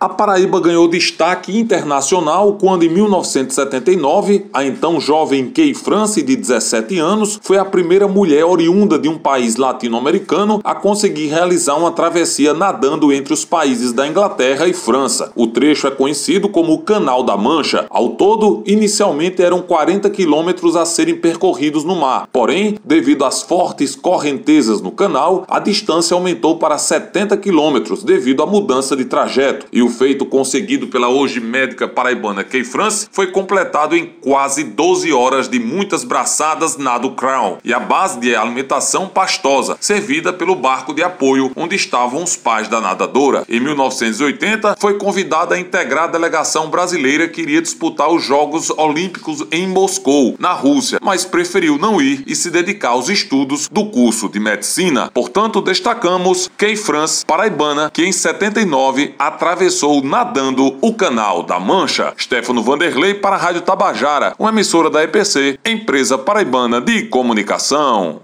A Paraíba ganhou destaque internacional quando, em 1979, a então jovem Kay France, de 17 anos, foi a primeira mulher oriunda de um país latino-americano a conseguir realizar uma travessia nadando entre os países da Inglaterra e França. O trecho é conhecido como o Canal da Mancha. Ao todo, inicialmente eram 40 quilômetros a serem percorridos no mar. Porém, devido às fortes correntezas no canal, a distância aumentou para 70 quilômetros devido à mudança de trajeto. E o feito conseguido pela hoje médica paraibana Kay France foi completado em quase 12 horas de muitas braçadas nado crown e a base de alimentação pastosa, servida pelo barco de apoio onde estavam os pais da nadadora. Em 1980, foi convidada a integrar a delegação brasileira que iria disputar os Jogos Olímpicos em Moscou, na Rússia, mas preferiu não ir e se dedicar aos estudos do curso de medicina. Portanto, destacamos Kay France, paraibana, que em 79 atravessou começou nadando o Canal da Mancha. Stefano Vanderlei para a Rádio Tabajara, uma emissora da EPC, empresa paraibana de comunicação.